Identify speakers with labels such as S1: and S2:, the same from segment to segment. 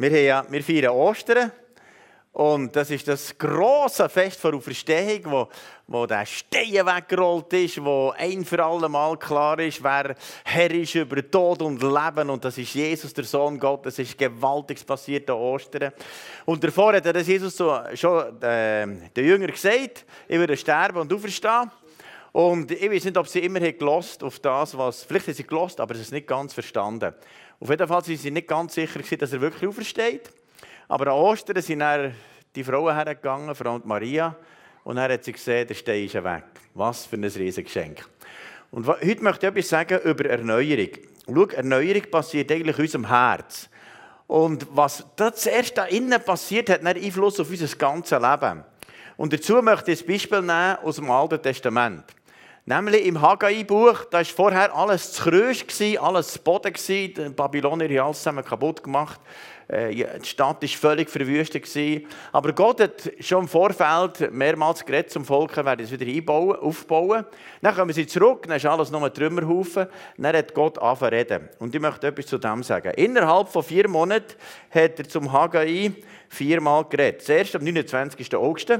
S1: Wir, haben ja, wir feiern Ostern. Und das ist das große Fest der Auferstehung, wo, wo der Stein weggerollt ist, wo ein für alle Mal klar ist, wer Herr ist über Tod und Leben. Und das ist Jesus, der Sohn Gottes. Das ist gewaltig passiert an Ostern. Und davor hat das Jesus so, schon äh, den Jüngern gesagt, ich würde sterben und auferstehen. Und ich weiß nicht, ob sie immer gelost auf das, was. Vielleicht haben sie gelost, aber es ist nicht ganz verstanden. Auf jeden Fall sind sie nicht ganz sicher, dass er wirklich aufersteht. Aber an Ostern sind dann die Frauen hergegangen, vor allem Maria, und dann hat sie gesehen, der Stein ist weg. Was für ein Riesengeschenk. Und heute möchte ich etwas sagen über Erneuerung. Schau, Erneuerung passiert eigentlich in unserem Herz. Und was da zuerst da innen passiert, hat einen Einfluss auf unser ganzes Leben. Und dazu möchte ich ein Beispiel nehmen aus dem Alten Testament. Nämlich im Haggai-Buch, da war vorher alles zu Krösch, alles zu Boden, die Babylonier haben alles zusammen kaputt gemacht. Äh, die Stadt war völlig verwüstet. Aber Gott hat schon im Vorfeld mehrmals geredet zum Volk, er werde es wieder einbauen, aufbauen. Dann kommen sie zurück, dann ist alles nur ein Trümmerhaufen. Dann hat Gott angefangen reden. Und ich möchte etwas zu dem sagen. Innerhalb von vier Monaten hat er zum Haggai viermal geredet. Zuerst am 29. August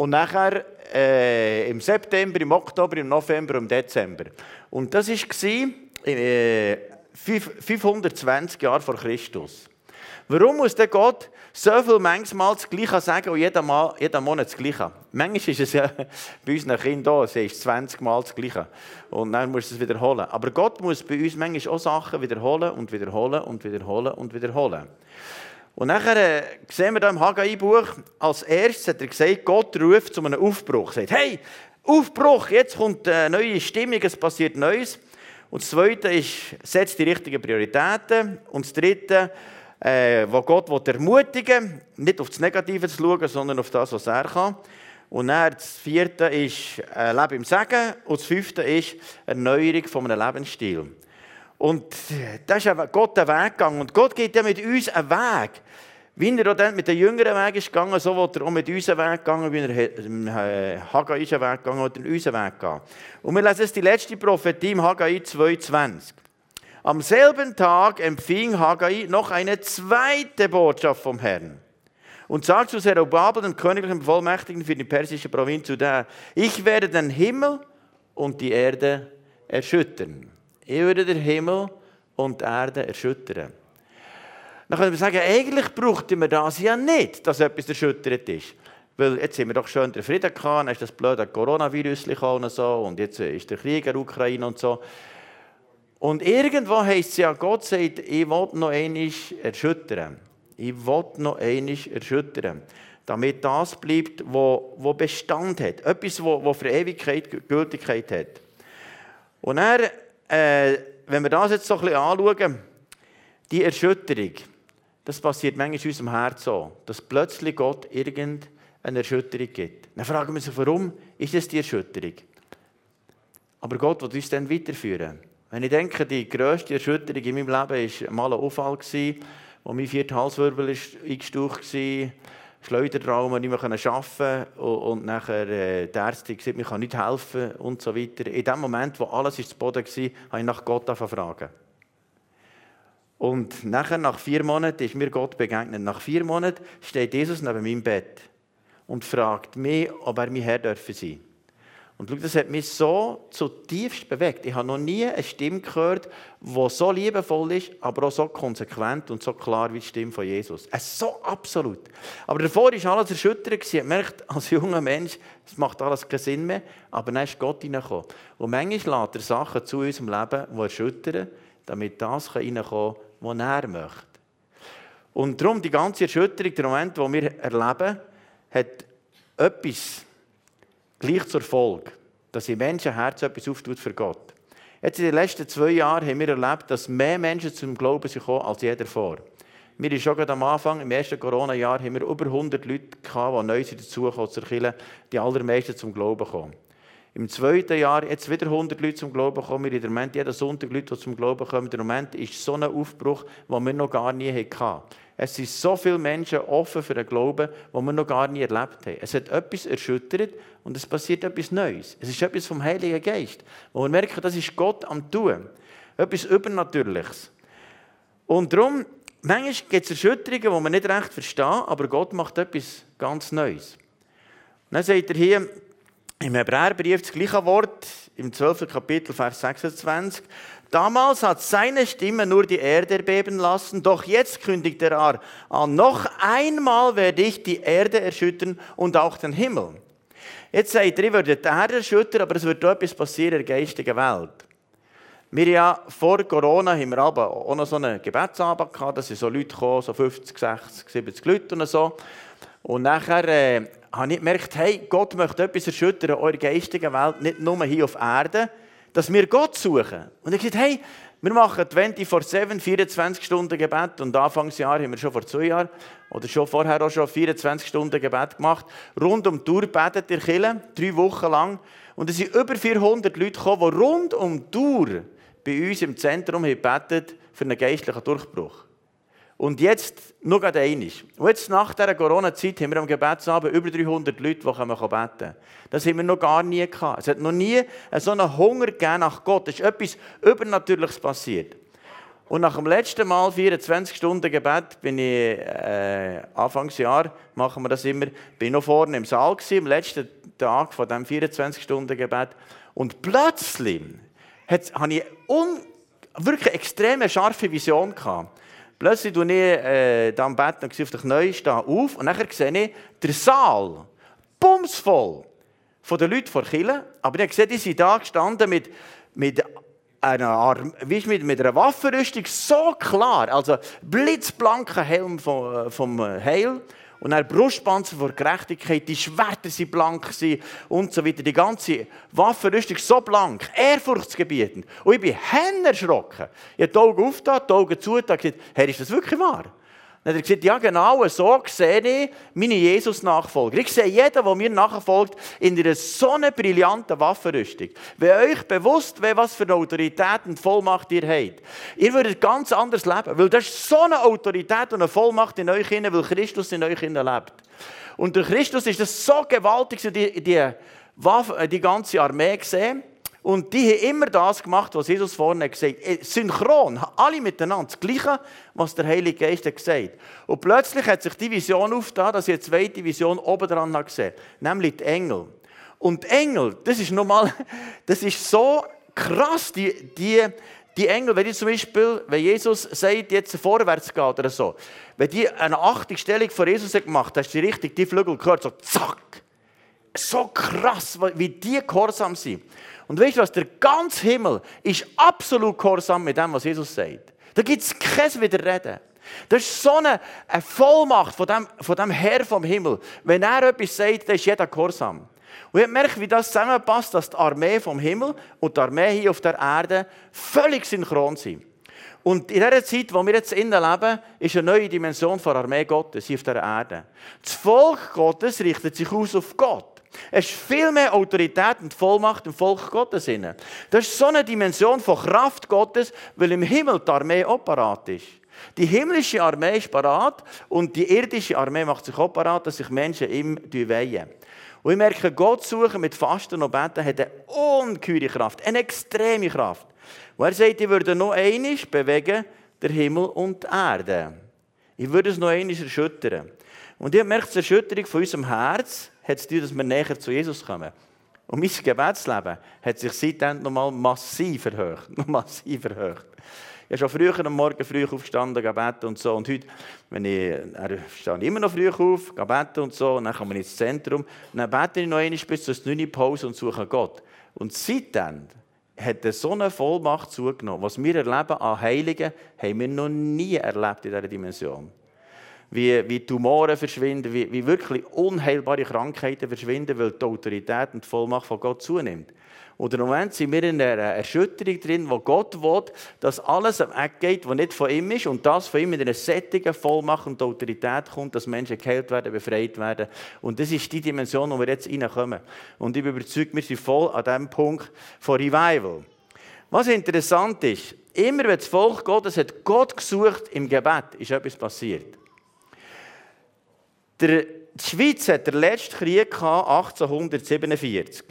S1: und nachher äh, im September, im Oktober, im November im Dezember. Und das war äh, 520 Jahre vor Christus. Warum muss der Gott so viel manchmal das Gleiche sagen und jeden, Mal, jeden Monat das Gleiche? Manchmal ist es ja bei unseren Kindern so, es ist 20 Mal das Gleiche. Und dann muss es wiederholen. Aber Gott muss bei uns manchmal auch Sachen wiederholen und wiederholen und wiederholen und wiederholen. Und nachher äh, sehen wir da im Haggai-Buch, als erstes hat er gesagt, Gott ruft zu einem Aufbruch. Er sagt, hey, Aufbruch, jetzt kommt eine neue Stimmung, es passiert Neues. Und das Zweite ist, setzt die richtigen Prioritäten. Und das Dritte, äh, wo Gott will ermutigen nicht auf das Negative zu schauen, sondern auf das, was er kann. Und dann das Vierte ist äh, Leben im Segen. Und das Fünfte ist Erneuerung von einem Lebensstil. Und das ist Gott den Weg gegangen. Und Gott geht ja mit uns einen Weg. Wie er auch mit den jüngeren Weg ist gegangen, so wird er auch mit uns einen Weg gegangen, wie er im äh, Haggai ist einen Weg gegangen, wird er unseren Weg gehen. Und wir lesen jetzt die letzte Prophetie im Haggai 2,20. Am selben Tag empfing Haggai noch eine zweite Botschaft vom Herrn. Und sagt zu Zerubabel, dem königlichen Bevollmächtigten für die persische Provinz, zu der, ich werde den Himmel und die Erde erschüttern. Ich würde den Himmel und die Erde erschüttern. Dann können wir sagen, eigentlich brauchten wir das ja nicht, dass etwas erschüttert ist. Weil jetzt haben wir doch schön den Frieden gehabt, dann ist das blöde Coronavirus gekommen und so, und jetzt ist der Krieg in der Ukraine und so. Und irgendwo heisst es ja, Gott sagt, ich will noch einmal erschüttern. Ich will noch einmal erschüttern. Damit das bleibt, was Bestand hat. Etwas, was für Ewigkeit Gültigkeit hat. Und dann, äh, wenn wir das jetzt so ein bisschen anschauen, die Erschütterung, das passiert manchmal in unserem Herz so, dass plötzlich Gott irgendeine Erschütterung gibt. Dann fragen wir uns, warum ist das die Erschütterung? Aber Gott will uns dann weiterführen. Wenn ich denke, die grösste Erschütterung in meinem Leben war mal ein Unfall, wo mein vierter Halswirbel eingestaucht war. Schleudertrauma, nicht mehr arbeiten und nachher äh, die Ärzte gesagt, mir kann nicht helfen und so weiter. In dem Moment, wo alles zu Boden war, habe ich nach Gott fragen. Und nachher, nach vier Monaten, ist mir Gott begegnet. Nach vier Monaten steht Jesus neben meinem Bett und fragt mich, ob er mein Herr dürfen sein und das hat mich so zutiefst bewegt. Ich habe noch nie eine Stimme gehört, die so liebevoll ist, aber auch so konsequent und so klar wie die Stimme von Jesus. Es so absolut. Aber davor war alles erschüttert. Ich merkt als junger Mensch, es macht alles keinen Sinn mehr. Aber dann ist Gott hineingekommen. Und manchmal lässt er Sachen zu unserem Leben, die erschüttern, damit das hineinkommen kann, was er möchte. Und darum, die ganze Erschütterung, der Moment, den wir erleben, hat etwas gleich zur Folge, dass im Menschenherz etwas auftut für Gott. Jetzt in den letzten zwei Jahren haben wir erlebt, dass mehr Menschen zum Glauben sind gekommen als je davor. Wir sind schon am Anfang, im ersten Corona-Jahr, haben wir über 100 Leute gehabt, die neu dazugekommen zur Kirche, die allermeisten zum Glauben kommen. Im zweiten Jahr jetzt wieder 100 Leute zum Glauben kommen. Wir haben im Moment jeden Sonntag Leute, die zum Glauben kommen. Im Moment ist so ein Aufbruch, den wir noch gar nie hatten. Es sind so viele Menschen offen für den Glauben, den wir noch gar nie erlebt haben. Es hat etwas erschüttert und es passiert etwas Neues. Es ist etwas vom Heiligen Geist, wo wir merken, das ist Gott am Tun. Etwas Übernatürliches. Und darum manchmal gibt es Erschütterungen, die man nicht recht versteht, aber Gott macht etwas ganz Neues. Und dann sagt er hier im Hebräerbrief das gleiche Wort, im 12. Kapitel, Vers 26. Damals hat seine Stimme nur die Erde erbeben lassen, doch jetzt kündigt er an, noch einmal werde ich die Erde erschüttern und auch den Himmel. Jetzt sagt er, ich würde die Erde erschüttern, aber es wird etwas passieren in der geistigen Welt. Wir ja vor Corona haben wir auch noch so einen Gebetsabend gehabt, da sind so Leute gekommen, so 50, 60, 70 Leute und so. Und nachher äh, habe ich gemerkt, hey, Gott möchte etwas erschüttern in eurer geistigen Welt, nicht nur hier auf Erde, dass wir Gott suchen. Und ich gesagt, hey, wir machen 24-7, 24 Stunden Gebet und Anfangsjahr haben wir schon vor zwei Jahren oder schon vorher auch schon 24 Stunden Gebet gemacht. Rund um die Tour betet ihr Kille, drei Wochen lang. Und es sind über 400 Leute gekommen, die rund um die Tour bei uns im Zentrum gebetet für einen geistlichen Durchbruch. Und jetzt nur gerade einig. Und jetzt nach dieser Corona-Zeit haben wir am Gebetsabend über 300 Leute, die beten können. Das haben wir noch gar nie gehabt. Es hat noch nie so einen Hunger nach Gott. Es ist etwas Übernatürliches passiert. Und nach dem letzten Mal 24 Stunden Gebet bin ich äh, Anfangsjahr machen wir das immer. Bin ich noch vorne im Saal gewesen, am letzten Tag von diesem 24 Stunden Gebet und plötzlich hatte ich un, wirklich extreme scharfe Vision gehabt. Plötzlich tue ich äh, da am Bett und auf der Knie auf und dann sehe ich den Saal bumsvoll von den Leuten vor Kille. Aber ich gesehen, die sind da gestanden mit, mit einer, Arm, wie mit, mit einer Waffenrüstung, so klar. Also blitzblanker Helm vom, äh, vom Heil und dann Brustpanzer vor Gerechtigkeit, die Schwerter sind blank und so weiter. Die ganze Waffenrüstung so blank, ehrfurchtsgebietend. Und ich bin erschrocken. Ich habe die Augen aufgetan, die Augen zu und gesagt, Herr, ist das wirklich wahr? Dann hat er gesagt, ja genau, so sehe ich meine Jesus-Nachfolger. Ich sehe jeden, der mir nachfolgt, in einer so einer brillanten Waffenrüstung. Wenn euch bewusst wäre, was für eine Autorität und Vollmacht ihr habt, ihr würdet ganz anders leben. Weil das ist so eine Autorität und eine Vollmacht in euch hinein, weil Christus in euch hinein lebt. Und durch Christus ist das so gewaltig, die, die, Waffe, die ganze Armee gesehen. Und die haben immer das gemacht, was Jesus vorne gesagt hat. Äh, synchron, alle miteinander, das Gleiche, was der Heilige Geist hat gesagt Und plötzlich hat sich die Vision aufgetan, dass ich eine zweite Vision oben dran gesehen nämlich die Engel. Und die Engel, das ist nochmal, das ist so krass, die, die, die Engel, wenn ich zum Beispiel, wenn Jesus sagt, jetzt vorwärts geht oder so, wenn die eine Achtungsstellung vor Jesus gemacht hast du die richtig, die Flügel gehört, so zack. So krass, wie die gehorsam sind. Und weißt du was? Der ganze Himmel ist absolut gehorsam mit dem, was Jesus sagt. Da gibt es kein Widerreden. Das ist so eine, eine Vollmacht von dem, von dem Herr vom Himmel. Wenn er etwas sagt, dann ist jeder gehorsam. Und ich merke, wie das zusammenpasst, dass die Armee vom Himmel und die Armee hier auf der Erde völlig synchron sind. Und in dieser Zeit, wo wir jetzt innen leben, ist eine neue Dimension von Armee Gottes hier auf der Erde. Das Volk Gottes richtet sich aus auf Gott. Es ist viel mehr Autorität und Vollmacht im Volk Gottes. Das ist so eine Dimension von Kraft Gottes, weil im Himmel die Armee parat ist. Die himmlische Armee ist parat und die irdische Armee macht sich parat, dass sich Menschen ihm weihen. Und ich merke, Gott suchen mit Fasten und Beten hat eine ungeheure Kraft, eine extreme Kraft. Und er sagt, ich würde noch einmal bewegen, der Himmel und die Erde. Ich würde es noch einmal erschüttern. Und ich merke, die Erschütterung von unserem Herz hat es dass wir näher zu Jesus kommen. Und mein Gebetsleben hat sich seitdem nochmal massiv erhöht. Noch massiv erhöht. Ich bin schon früher am Morgen früh aufgestanden, gebeten und so. Und heute, wenn ich, äh, stehe ich immer noch früh auf, gebeten und so. Und dann komme ich ins Zentrum. Und dann bete ich noch einmal bis zur 9 Pause und suche Gott. Und seitdem hat er so eine Vollmacht zugenommen. Was wir erleben an Heiligen, haben wir noch nie erlebt in dieser Dimension wie, wie Tumoren verschwinden, wie, wie wirklich unheilbare Krankheiten verschwinden, weil die Autorität und die Vollmacht von Gott zunimmt. Und im Moment sind wir in einer Erschütterung drin, wo Gott will, dass alles am Eck geht, was nicht von ihm ist und das von ihm in einer sättigen Vollmacht und Autorität kommt, dass Menschen geheilt werden, befreit werden. Und das ist die Dimension, wo wir jetzt reinkommen. Und ich bin überzeugt, wir sind voll an diesem Punkt von Revival. Was interessant ist, immer wenn das Volk Gottes hat Gott gesucht im Gebet, ist etwas passiert. Der, die Schweiz hat den letzten Krieg 1847.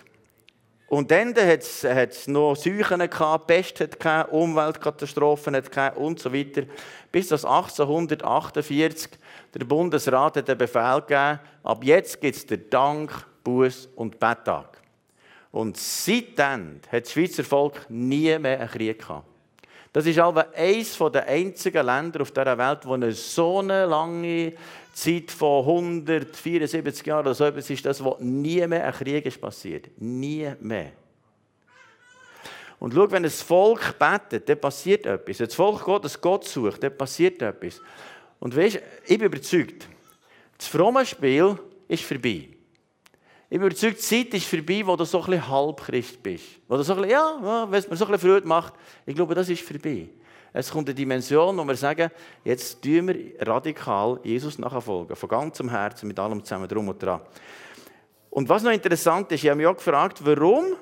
S1: Und dann hat es noch Seuchen gehabt, Pest Umweltkatastrophen und so weiter. Bis das 1848 der Bundesrat hat den Befehl gegeben, ab jetzt gibt es den Dank, Buß und Betttag. Und seitdem hat das Schweizer Volk nie mehr einen Krieg gehabt. Das ist aber eines der einzigen Länder auf dieser Welt, wo eine so eine lange Zeit von 174 Jahren oder so etwas ist, das, wo nie mehr ein Krieg ist passiert. Nie mehr. Und schau, wenn ein Volk betet, dann passiert etwas. Wenn das Volk Gott, das Gott sucht, dann passiert etwas. Und weißt, ich bin überzeugt, das fromme Spiel ist vorbei. Ich bin überzeugt, die Zeit ist vorbei, wo du so ein bisschen Halbchrist bist. Wo du so ein bisschen, ja, wenn man so ein bisschen Freude macht, ich glaube, das ist vorbei. Es kommt eine Dimension, wo wir sagen, jetzt tun wir radikal Jesus nachfolgen. Von ganzem Herzen, mit allem zusammen, drum und dran. Und was noch interessant ist, ich habe mich auch gefragt, warum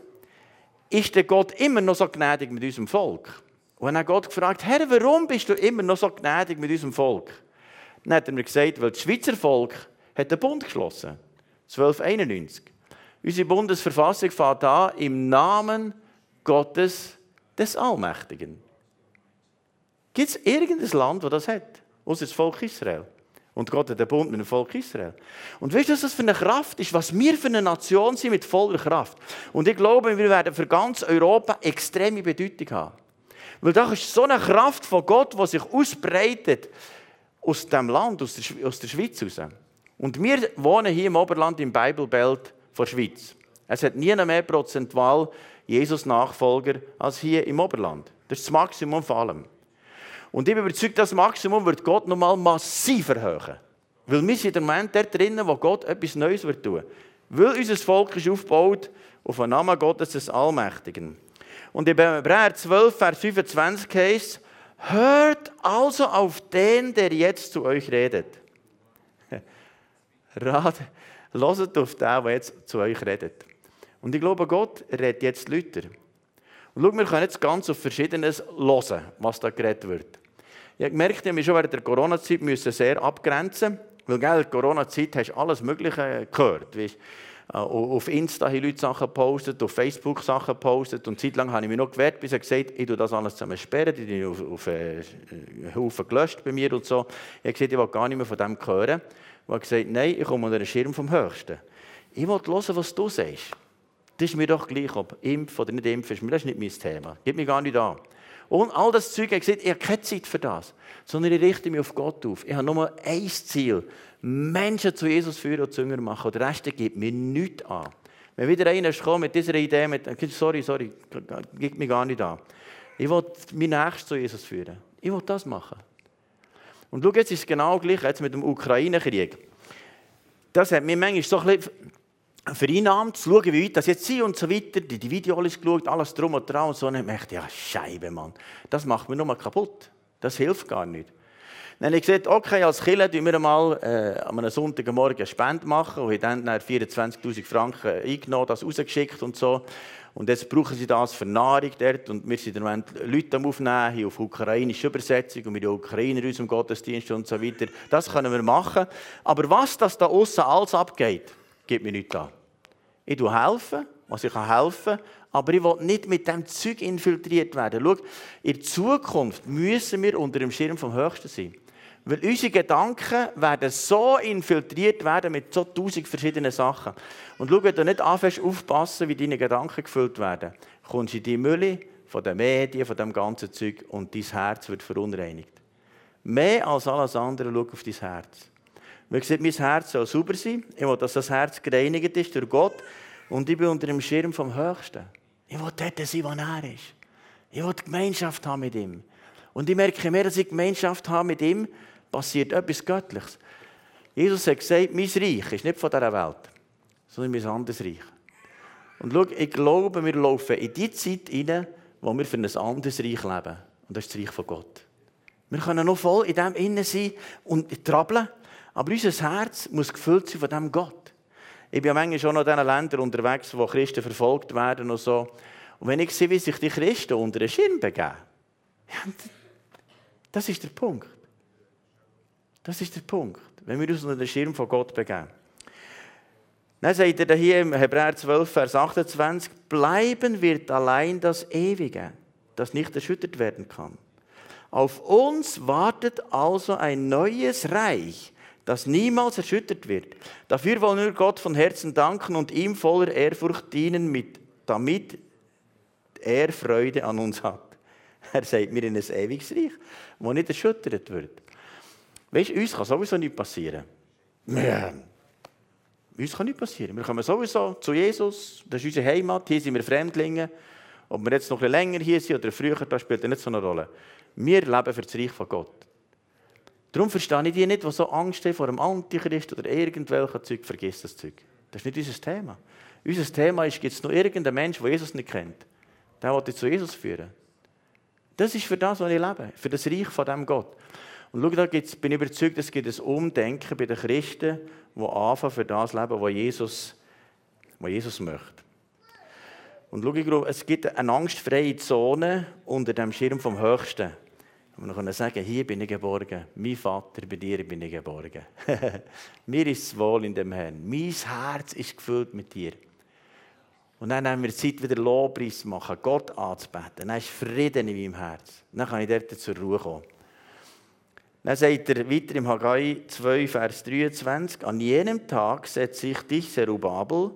S1: ist der Gott immer noch so gnädig mit unserem Volk? Und dann hat Gott gefragt, Herr, warum bist du immer noch so gnädig mit unserem Volk? Dann hat er mir gesagt, weil das Schweizer Volk hat den Bund geschlossen hat. 1291. Unsere Bundesverfassung fährt an im Namen Gottes des Allmächtigen. Gibt es irgendein Land, das das hat? Das Volk Israel. Und Gott hat den Bund mit dem Volk Israel. Und weißt du, was das für eine Kraft ist? Was wir für eine Nation sind mit voller Kraft. Und ich glaube, wir werden für ganz Europa extreme Bedeutung haben. Weil da ist so eine Kraft von Gott, die sich ausbreitet aus dem Land, aus der, aus der Schweiz heraus. Und wir wohnen hier im Oberland im Bibelbelt von der Schweiz. Es hat nie mehr prozentual Jesus-Nachfolger als hier im Oberland. Das ist das Maximum von allem. Und ich bin überzeugt, das Maximum wird Gott nochmal massiv erhöhen. Weil wir sind im Moment dort drinnen, wo Gott etwas Neues wird tun. Weil unser Volk ist aufgebaut auf den Namen Gottes des Allmächtigen. Und in Hebräer 12, Vers 25 heißt hört also auf den, der jetzt zu euch redet. Rat, hört auf den, der jetzt zu euch redet. Und ich glaube, Gott redet jetzt Leute. Und schau, wir können jetzt ganz auf Verschiedenes hören, was da geredet wird. Ich habe gemerkt, ich schon während der Corona-Zeit sehr abgrenzen weil in der Corona-Zeit hast du alles Mögliche gehört. Weißt, äh, auf Insta haben Leute Sachen gepostet, auf Facebook Sachen gepostet und zeitlang habe ich mich noch gewehrt, bis ich gesagt ich tue das alles zusammen sperren, die habe auf, auf äh, Haufen gelöscht bei mir und so. Ich habe gesagt, ich will gar nicht mehr von dem hören und hat gesagt, nein, ich komme unter den Schirm vom Höchsten. Ich will hören, was du sagst. Das ist mir doch gleich, ob impf oder nicht impf ist. Das ist nicht mein Thema. Gib mir gar nicht an. Und all das Zeug, ich gesagt, ich habe keine Zeit für das, sondern ich richte mich auf Gott auf. Ich habe nur ein Ziel, Menschen zu Jesus führen und Zünger machen. Und der Rest gibt mir nichts an. Wenn wieder einer kommt mit dieser Idee, mit, sorry, sorry, gibt mir gar nicht an. Ich will meinen Nächsten zu Jesus führen. Ich will das machen. Und schau, jetzt ist es genau gleich jetzt mit dem Ukraine-Krieg. Das hat mir manchmal so ein bisschen vereinnahmt, zu schauen, wie weit das jetzt sind und so weiter. Die, die Videos geschaut, alles drum und dran und so. Und ich dachte, ja, Scheibe, Mann. Das macht mir nur mal kaputt. Das hilft gar nicht. Dann habe ich gesagt, okay, als Killer tun wir mal äh, an einem Sonntagmorgen eine Spende machen und haben dann 24'000 Franken eingenommen, das rausgeschickt und so. Und jetzt brauchen sie das für Nahrung dort. Und wir sind im Moment Leute am Aufnehmen, hier auf ukrainische Übersetzung und mit den Ukrainer in unserem Gottesdienst und so weiter. Das können wir machen. Aber was das da außen alles abgeht, gibt mir nichts an. Ich helfe, was ich helfen kann, aber ich will nicht mit dem Zeug infiltriert werden. Schau, in Zukunft müssen wir unter dem Schirm vom Höchsten sein. Weil unsere Gedanken werden so infiltriert werden mit so tausend verschiedenen Sachen. Und schau, wenn du nicht anfängst aufpassen, wie deine Gedanken gefüllt werden, kommst du in die Mülle von den Medien, von dem ganzen Zeug und dein Herz wird verunreinigt. Mehr als alles andere, schau auf dein Herz. Wie gesagt, mein Herz soll sauber sein. Ich will, dass das Herz gereinigt ist durch Gott. Und ich bin unter dem Schirm vom Höchsten. Ich will dort sein, wo er ist. Ich will Gemeinschaft haben mit ihm. Und ich merke mehr, dass ich Gemeinschaft habe mit ihm, passiert etwas Göttliches. Jesus hat gesagt, mein Reich ist nicht von dieser Welt, sondern mein anderes Reich. Und schau, ich glaube, wir laufen in die Zeit hinein, wo wir für ein anderes Reich leben. Und das ist das Reich von Gott. Wir können noch voll in dem innen sein und trabbeln, aber unser Herz muss gefüllt sein von diesem Gott. Ich bin ja manchmal schon in diesen Ländern unterwegs, wo Christen verfolgt werden und so. Und wenn ich sehe, wie sich die Christen unter den Schirm begeben, ja, das ist der Punkt. Das ist der Punkt, wenn wir uns unter den Schirm von Gott begeben. Dann sagt er hier im Hebräer 12, Vers 28, bleiben wird allein das Ewige, das nicht erschüttert werden kann. Auf uns wartet also ein neues Reich, das niemals erschüttert wird. Dafür wollen wir Gott von Herzen danken und ihm voller Ehrfurcht dienen, mit, damit er Freude an uns hat. Er sagt mir in ein ewiges Reich, das nicht erschüttert wird. Weißt du, uns kann sowieso nicht passieren. Ja. Uns kann nichts passieren. Wir kommen sowieso zu Jesus, das ist unsere Heimat, hier sind wir Fremdlinge. Ob wir jetzt noch ein länger hier sind oder früher, das spielt nicht so eine Rolle. Wir leben für das Reich von Gott. Darum verstehe ich die nicht, die so Angst haben vor dem Antichrist oder irgendwelchen Zeug. Vergiss das Zeug. Das ist nicht unser Thema. Unser Thema ist, gibt es noch irgendeinen Menschen, der Jesus nicht kennt? Der will dich zu Jesus führen. Das ist für das, was ich lebe. Für das Reich von dem Gott. Und schau, da gibt's, bin ich überzeugt, es gibt ein Umdenken bei den Christen, die anfangen für das leben, was Jesus, was Jesus möchte. Und schau, es gibt eine angstfreie Zone unter dem Schirm vom Höchsten. Und wir können sagen, hier bin ich geborgen. Mein Vater, bei dir bin ich geborgen. Mir ist es wohl in dem Herrn. Mein Herz ist gefüllt mit dir. Und dann haben wir Zeit, wieder Lobpreis machen, Gott anzubeten. Dann ist Frieden in meinem Herz. Dann kann ich dort zur Ruhe kommen. Dann sagt er weiter im Haggai 2, Vers 23, an jenem Tag setze ich dich, Zerubabel,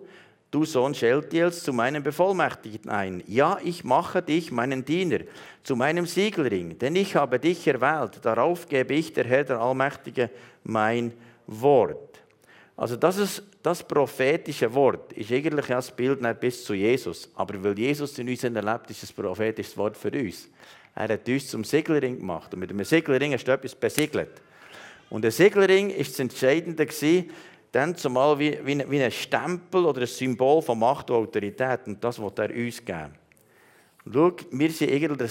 S1: du Sohn Scheltiels, zu meinem Bevollmächtigten ein. Ja, ich mache dich, meinen Diener, zu meinem Siegelring, denn ich habe dich erwählt. Darauf gebe ich, der Herr, der Allmächtige, mein Wort. Also das, ist, das prophetische Wort ist eigentlich das Bild bis zu Jesus. Aber weil Jesus in uns erlebt, ist es ein prophetisches Wort für uns. Er hat uns zum Seglerring gemacht. Und mit einem Seglerring hast du etwas besiegelt. Und der Seglerring war das Entscheidende, dann zumal wie, wie, wie ein Stempel oder ein Symbol von Macht und Autorität. Und das wird er uns geben. Schau, wir sind irgendwie der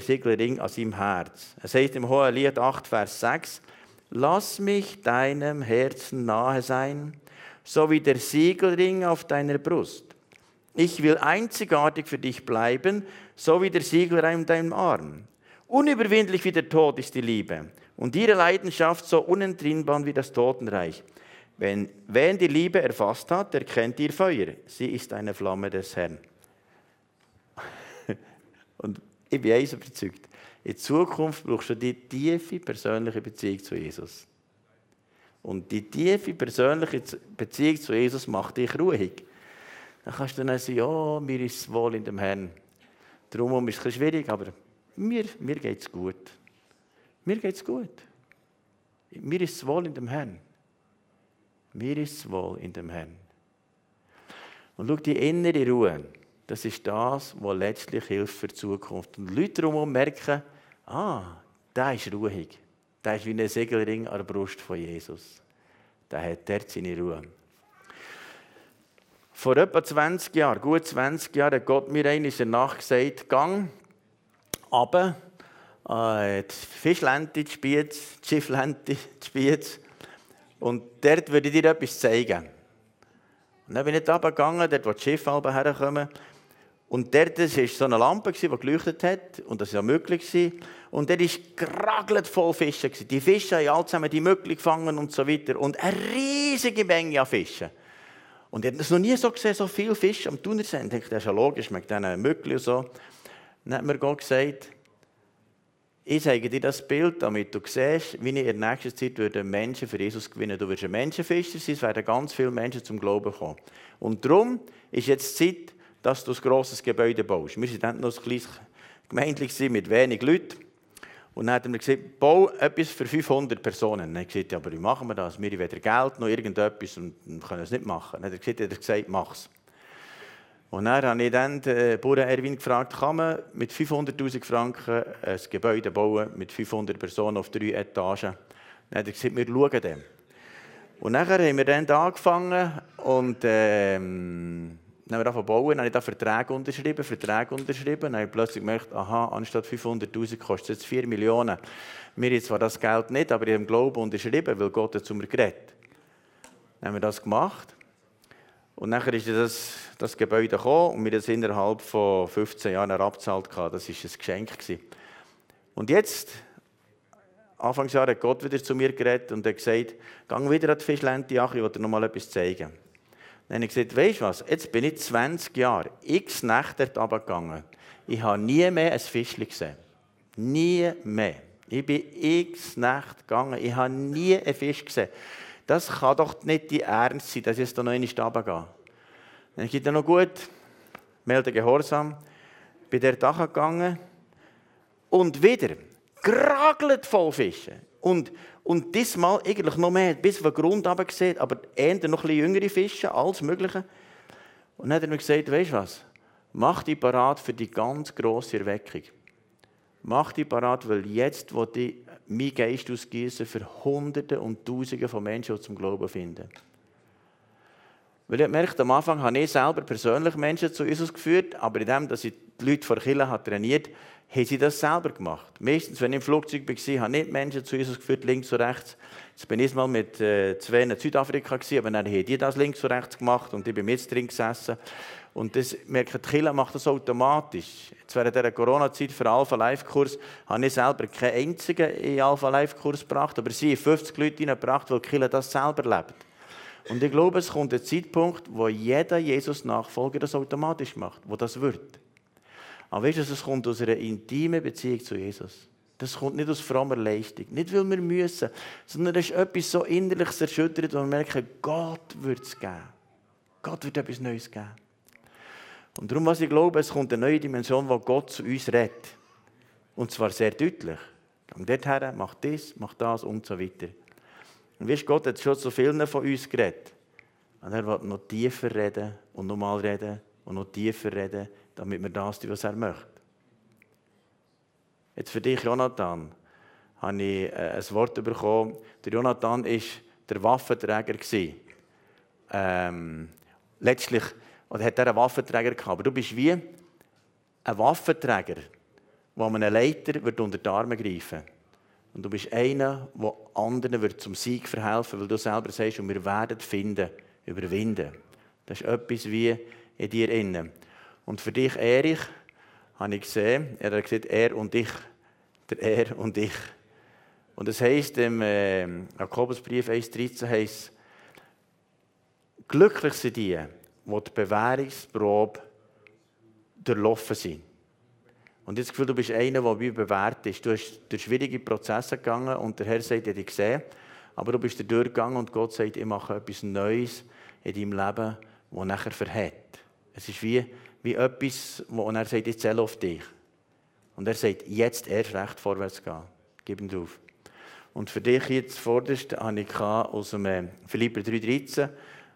S1: Seglerring an seinem Herz. Es heißt im Hohen Lied 8, Vers 6, Lass mich deinem Herzen nahe sein, so wie der Siegelring auf deiner Brust. Ich will einzigartig für dich bleiben, so wie der Siegelring in deinem Arm. Unüberwindlich wie der Tod ist die Liebe und ihre Leidenschaft so unentrinnbar wie das Totenreich. Wenn, wen die Liebe erfasst hat, erkennt ihr Feuer. Sie ist eine Flamme des Herrn. und ich bin eins überzeugt. In Zukunft brauchst du die tiefe persönliche Beziehung zu Jesus. Und die tiefe persönliche Beziehung zu Jesus macht dich ruhig. Dann kannst du dann sagen, ja, mir ist es wohl in dem Herrn. Darum ist es ein schwierig, aber mir, mir geht es gut. Mir geht es gut. Mir ist es wohl in dem Herrn. Mir ist es wohl in dem Herrn. Und schau, die innere Ruhe, das ist das, was letztlich hilft für die Zukunft. Und Leute drumherum merken, ah, der ist ruhig. Der ist wie ein Segelring an der Brust von Jesus. Der hat dort seine Ruhe. Vor etwa 20 Jahren, gut 20 Jahren, hat Gott mir in der Nacht gesagt, gang runter, äh, die Fischlente, die Spiez, die Schifflente, die Spiez. Und dort würde ich dir etwas zeigen. Und dann bin ich runtergegangen, dort wo die Schiffe herkommen. Und dort war so eine Lampe, die geleuchtet hat. Und das war möglich. Und dort war geragelt voll Fische. Die Fische haben alle zusammen die Möglich gefangen und so weiter. Und eine riesige Menge an Fischen. Und ich habe es noch nie so gesehen, so viele Fische am Thunersee. Ich dachte, das ist ja logisch, mit diesen Möckli und so. Dann hat mir Gott gesagt, ich zeige dir das Bild, damit du siehst, wie ich in der nächsten Zeit würde Menschen für Jesus gewinnen Du wirst ein Menschenfischer sein, es werden ganz viele Menschen zum Glauben kommen. Und darum ist jetzt Zeit, dass du ein grosses Gebäude baust. Wir sind dann noch ein kleines Gemeindlich mit wenig Leuten. Und dann hat er mir gesagt, bau etwas für 500 Personen. Dann habe ich gesagt, aber wie machen wir das? Wir haben weder Geld noch irgendetwas und können es nicht machen. Dann hat er gesagt, gesagt mach's. Und dann habe ich dann den Bauern Erwin gefragt, kann man mit 500'000 Franken ein Gebäude bauen mit 500 Personen auf drei Etagen? Dann hat er gesagt, wir schauen dem. Und nachher haben wir dann angefangen und ähm, dann haben wir bauen, dann habe ich da Verträge unterschrieben, Verträge unterschrieben, dann habe ich plötzlich gemerkt, aha, anstatt 500'000 kostet es jetzt 4 Millionen. Mir jetzt zwar das Geld nicht, aber ich habe im Glauben unterschrieben, weil Gott hat zu mir geredet. Dann haben wir das gemacht. Und nachher ist das, das Gebäude gekommen und wir das innerhalb von 15 Jahren abgezahlt. Das war ein Geschenk. Und jetzt, Anfangsjahr, hat Gott wieder zu mir geredet und hat gesagt, gang wieder an die Fischlente, ich will dir noch mal etwas zeigen. Dann habe ich gesagt, weißt du was, jetzt bin ich 20 Jahre, x Nächte dort runtergegangen. Ich habe nie mehr ein Fischchen gesehen. Nie mehr. Ich bin x Nächte gegangen, ich habe nie einen Fisch gesehen. Das kann doch nicht die Ernst sein, dass ich jetzt da noch einmal runtergehe. Dann geht es noch gut, melde Gehorsam, bin dort gegangen und wieder geragelt voll Fischen. Und, und diesmal eigentlich noch mehr, bis auf den Grund gesehen, aber eher noch ein bisschen jüngere Fische, alles Mögliche. Und dann hat er mir gesagt, weißt du was, mach dich parat für die ganz grosse Erweckung. Mach dich parat, weil jetzt wo ich mein Geist ausgießen für Hunderte und Tausende von Menschen, die zum Glauben finden. Weil ich merkt, am Anfang habe ich selber persönlich Menschen zu Jesus geführt, aber indem, dass ich die Leute vor Kirche trainiert habe, haben sie das selber gemacht. Meistens, wenn ich im Flugzeug war, habe ich nicht Menschen zu Jesus geführt, links und rechts. Jetzt bin ich mal mit äh, zwei in Südafrika, gewesen, aber dann haben die das links und rechts gemacht und ich bin mit drin gesessen. Und das merke die Kille macht das automatisch. Jetzt während dieser Corona-Zeit für Alpha Life Kurs habe ich selber keinen einzigen in Alpha Life Kurs gebracht, aber sie haben 50 Leute reingebracht, weil die Kille das selber lebt. Und ich glaube, es kommt ein Zeitpunkt, wo jeder Jesus-Nachfolger das automatisch macht, wo das wird. Aber weißt du, es kommt aus einer intimen Beziehung zu Jesus. Das kommt nicht aus frommer Leistung. Nicht, weil wir müssen, sondern es ist etwas so innerliches erschüttert, wo wir merken, Gott wird es geben. Gott wird etwas Neues geben. Und darum, was ich glaube, es kommt eine neue Dimension, wo Gott zu uns redet. Und zwar sehr deutlich. Geh dorthin, mach das, mach das und so weiter. Und weißt, Gott hat schon zu vielen von uns geredet. Und er will noch tiefer reden und nochmal reden und noch tiefer reden, damit wir das tun, was er möchte. Jetzt für dich, Jonathan, habe ich äh, ein Wort bekommen. Der Jonathan war der Waffenträger. Ähm, letztlich oder hat er einen Waffenträger gehabt. Aber du bist wie ein Waffenträger, der einem Leiter wird unter die Arme greifen Und du bist einer, der anderen wird zum Sieg verhelfen weil du selber sagst, und wir werden finden, überwinden. Das ist etwas wie in dir innen. Und für dich, Erich, habe ich gesehen, er hat gesagt, er und ich, der Er und ich. Und es heißt im äh, Jakobusbrief 1,13 heißt, glücklich sind die, die die Bewährungsprobe durchlaufen sind. Und jetzt Gefühl, du bist einer, der wie bewährt ist. Du hast durch schwierige Prozesse gegangen und der Herr sagt, er hat dich gesehen. Aber du bist durchgegangen und Gott sagt, ich mache etwas Neues in deinem Leben, das nachher verhält. Es ist wie wie etwas, wo er sagt, ich zähle auf dich. Und er sagt, jetzt erst recht vorwärts gehen. Gib ihn drauf. Und für dich jetzt vorderst habe ich aus dem äh, Philipper 3,13,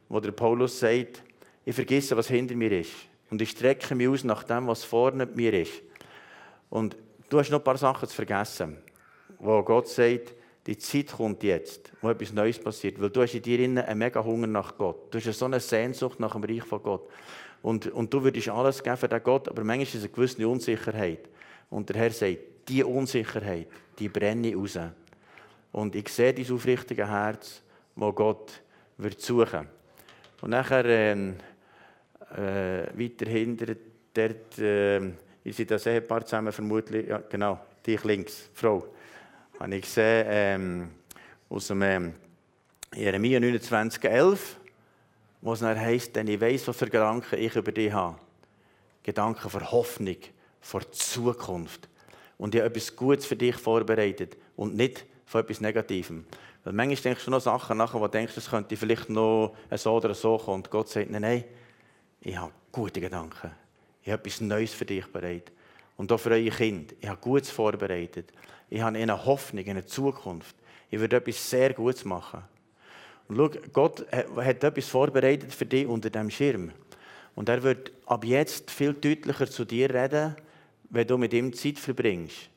S1: wo der Paulus sagt, ich vergesse, was hinter mir ist. Und ich strecke mich aus nach dem, was vorne mir ist. Und du hast noch ein paar Sachen zu vergessen, wo Gott sagt, die Zeit kommt jetzt, wo etwas Neues passiert. Weil du hast in dir einen mega Hunger nach Gott. Du hast so eine Sehnsucht nach dem Reich von Gott. Und, und du würdest alles geben für den Gott, aber manchmal ist es eine gewisse Unsicherheit. Und der Herr sagt, diese Unsicherheit, die brenne raus. Und ich sehe dieses aufrichtige Herz, wo Gott wird suchen. Und nachher äh, äh, weiter hinter, dort, äh, ich sehe das Ehepaar zusammen, vermutlich, ja, genau, dich links, Frau, habe ich gesehen, ähm, aus dem ähm, Jeremia 29, 11 wo es dann heisst, denn ich weiß, was für Gedanken ich über dich habe. Gedanken für Hoffnung, für Zukunft. Und ich habe etwas Gutes für dich vorbereitet und nicht von etwas Negativem. Weil manchmal denkst du noch Sachen nach, wo du denkst, das könnte vielleicht noch so oder so kommen. Und Gott sagt, nein, nein, ich habe gute Gedanken. Ich habe etwas Neues für dich bereit. Und auch für eure Kinder. Ich habe Gutes vorbereitet. Ich habe eine Hoffnung, eine Zukunft. Ich werde etwas sehr Gutes machen. Und schau, Gott hat etwas vorbereitet für dich unter dem Schirm. Und er wird ab jetzt viel deutlicher zu dir reden, wenn du mit ihm Zeit verbringst.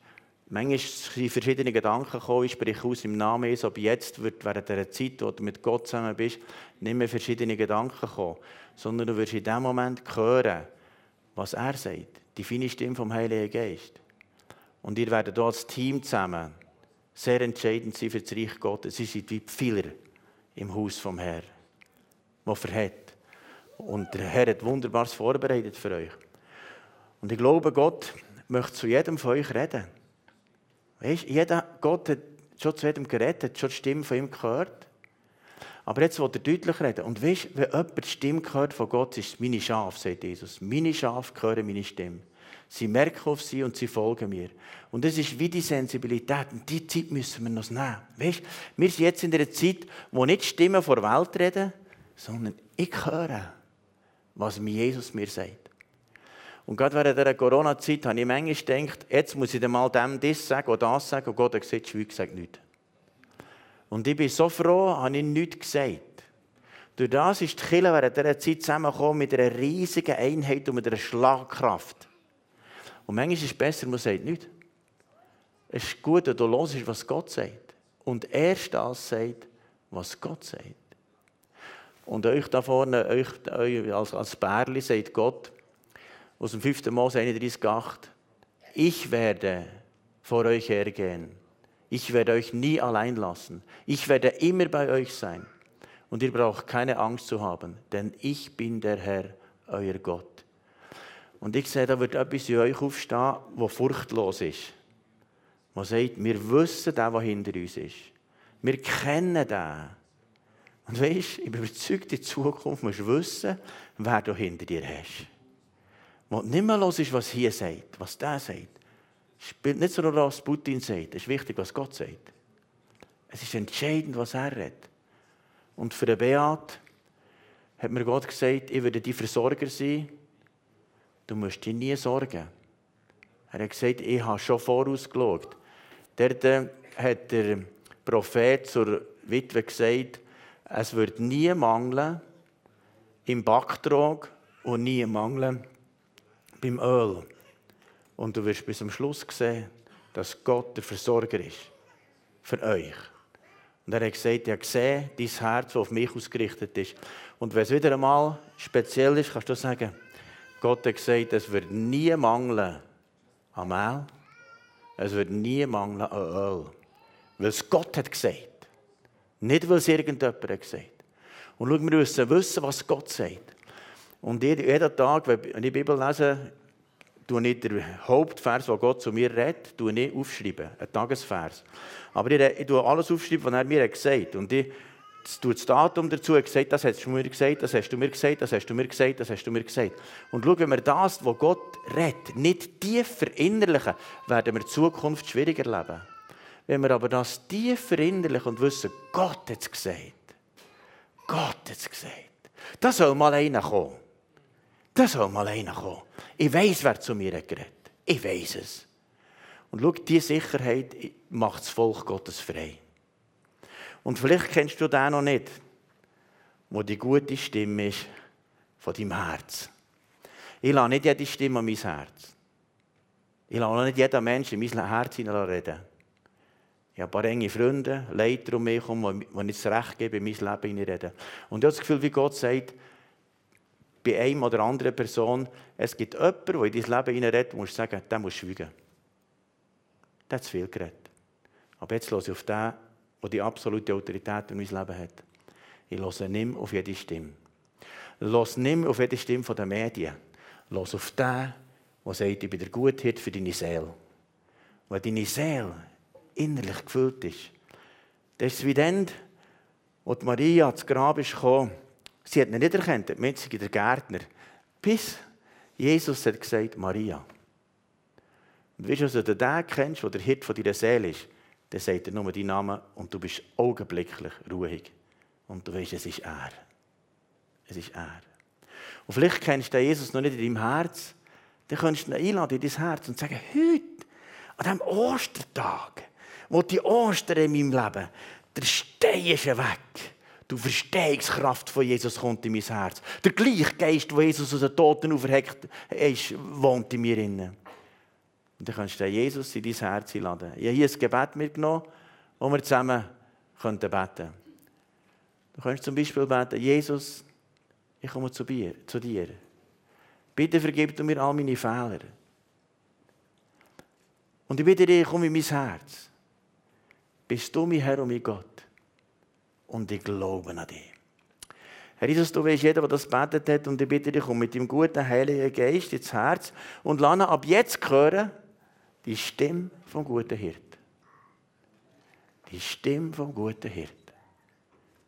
S1: Manchmal sind verschiedene Gedanken gekommen, ich spreche aus im Namen Jesus, aber jetzt wird während der Zeit, wo du mit Gott zusammen bist, nicht mehr verschiedene Gedanken kommen, sondern du wirst in dem Moment hören, was er sagt, die feine Stimme vom Heiligen Geist. Und ihr werdet als Team zusammen sehr entscheidend sein für das Reich Gottes. Sie sind wie Pfeiler im Haus vom Herrn, wo verhält. Und der Herr hat Wunderbares vorbereitet für euch. Und ich glaube, Gott möchte zu jedem von euch reden. Weißt, jeder, Gott hat schon zu jedem geredet, hat schon die Stimme von ihm gehört. Aber jetzt will er deutlich reden. Und weißt, wenn jemand die Stimme hört von Gott, ist es meine Schafe, sagt Jesus. Meine Schafe hören meine Stimme. Sie merken auf sie und sie folgen mir. Und das ist wie die Sensibilität. Und die Zeit müssen wir noch nehmen. Weißt, wir sind jetzt in einer Zeit, wo nicht Stimmen vor der Welt reden, sondern ich höre, was Jesus mir sagt. Und gerade während dieser Corona-Zeit habe ich manchmal gedacht, jetzt muss ich mal dem das sagen oder das sagen. Und Gott hat gesagt, Schweig, sag nichts. Und ich bin so froh, habe ich nichts gesagt. Durch das ist die Kirche während dieser Zeit zusammengekommen mit einer riesigen Einheit und mit einer Schlagkraft. Und manchmal ist es besser, man sagt nichts. Es ist gut, wenn du hörst, was Gott sagt. Und erst das sagt, was Gott sagt. Und euch da vorne, euch, euch als, als Bärli, sagt Gott aus dem 5. Mose 31,8 Ich werde vor euch hergehen. Ich werde euch nie allein lassen. Ich werde immer bei euch sein. Und ihr braucht keine Angst zu haben, denn ich bin der Herr, euer Gott. Und ich sehe, da wird etwas in euch aufstehen, das furchtlos ist. Man sagt, wir wissen den, was hinter uns ist. Wir kennen den. Und weißt, ich bin überzeugt, in Zukunft musst du wissen, wer du hinter dir hast. Wo nicht mehr los ist, was hier sagt, was der sagt. Spielt nicht so nur, was Putin sagt. Es ist wichtig, was Gott sagt. Es ist entscheidend, was er redet. Und für den Beat hat mir Gott gesagt, ich werde dein Versorger sein. Du musst dich nie sorgen. Er hat gesagt, ich habe schon vorausgeschaut. Dort äh, hat der Prophet zur Witwe gesagt, es wird nie mangeln im Backtrog und nie mangeln beim Öl. Und du wirst bis zum Schluss sehen, dass Gott der Versorger ist. Für euch. Und er hat gesagt, ich habe gesehen, dein Herz, das auf mich ausgerichtet ist. Und wenn es wieder einmal speziell ist, kannst du sagen, Gott hat gesagt, es wird nie mangeln an Mehl, es wird nie mangeln an Öl. Weil es Gott hat gesagt. Nicht, weil es irgendjemand hat gesagt. Und schau, wir müssen wissen, was Gott sagt. Und jeden Tag, wenn ich die Bibel lese, tue nicht den Hauptvers, wo Gott zu mir redet, aufschreiben, ein Tagesvers. Aber ich, ich tue alles aufschreiben, was er mir gesagt hat. Ich das Datum dazu, gesagt, das hast du mir gesagt, das hast du mir gesagt, das hast du mir gesagt, das hast du mir gesagt. Und schau, wenn wir das, was Gott redet, nicht tief verinnerlichen, werden wir die Zukunft schwieriger leben. Wenn wir aber das tief verinnerlichen und wissen, Gott hat es gesagt, Gott hat es gesagt, da soll mal einer kommen. Da soll mal einer kommen. Ich weiß, wer zu mir geredet. Ich weiß es. Und schau, diese Sicherheit macht das Volk Gottes frei. Und vielleicht kennst du den noch nicht, wo die gute Stimme ist von deinem Herz. Ich lasse nicht jede Stimme an mein Herz. Ich lasse nicht jeden Menschen in mein Herz reden. Ich habe ein paar enge Freunde, Leiter um mich herum, die ich das Recht gebe, in mein Leben hineinreden. Und ich habe das Gefühl, wie Gott sagt, bei einem oder anderen Person, es gibt jemanden, der in dein Leben hineinredet, musst du sagen, der muss schweigen. Der hat zu viel geredet. Aber jetzt höre ich auf den, der die absolute Autorität in mein Leben hat. Ich höre nicht auf jede Stimme. Ich höre nicht auf jede Stimme der Medien. Ich höre auf den, der sagt, ich bin der Guthirt für deine Seele. Wenn deine Seele innerlich gefüllt ist, das ist wie dann, als Maria ans Grab ist gekommen Sie hat ihn nicht erkannt, die Metzger, der Gärtner. Bis Jesus hat gesagt, Maria. Und weißt du, du den kennst, der der Hirt von deiner Seele ist, dann sagt er nur deinen Namen und du bist augenblicklich ruhig. Und du weißt, es ist er. Es ist er. Und vielleicht kennst du Jesus noch nicht in deinem Herz. Dann kannst du ihn einladen in dein Herz und sagen, heute, an diesem Ostertag, wo die Ostern in meinem Leben, der Stein ist weg. Du Verstehungskraft von Jesus kommt in mein Herz. Der gleiche Geist, der Jesus aus den Toten auferheckt ist, wohnt in mir inne. Und dann kannst du Jesus in dein Herz einladen. Ich habe hier ein Gebet mitgenommen, wo wir zusammen beten können. Du kannst zum Beispiel beten, Jesus, ich komme zu dir. Zu dir. Bitte vergib du mir all meine Fehler. Und ich bitte dich, komm in mein Herz. Bist du mein Herr und mein Gott? und ich glaube an dich. Herr Jesus, du weißt, jeder, der das betet hat, und ich bitte dich, komm mit dem guten Heiligen Geist ins Herz und lass ab jetzt hören, die Stimme vom guten Hirt. Die Stimme vom guten Hirt.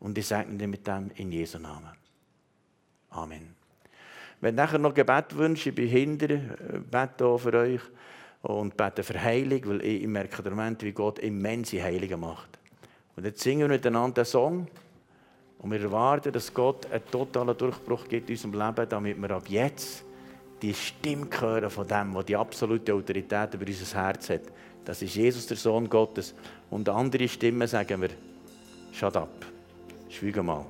S1: Und ich segne dich mit dem in Jesu Namen. Amen. Wenn nachher noch Gebet wünscht, ich bin hinter, äh, bete für euch und bete für Heilung, weil ich merke im Moment, wie Gott immense Heilungen macht. Und jetzt singen wir miteinander einen Song und wir erwarten, dass Gott einen totalen Durchbruch gibt in unserem Leben, damit wir ab jetzt die Stimme hören von dem, der die absolute Autorität über unser Herz hat. Das ist Jesus, der Sohn Gottes. Und andere Stimmen sagen wir, shut up, schweige mal.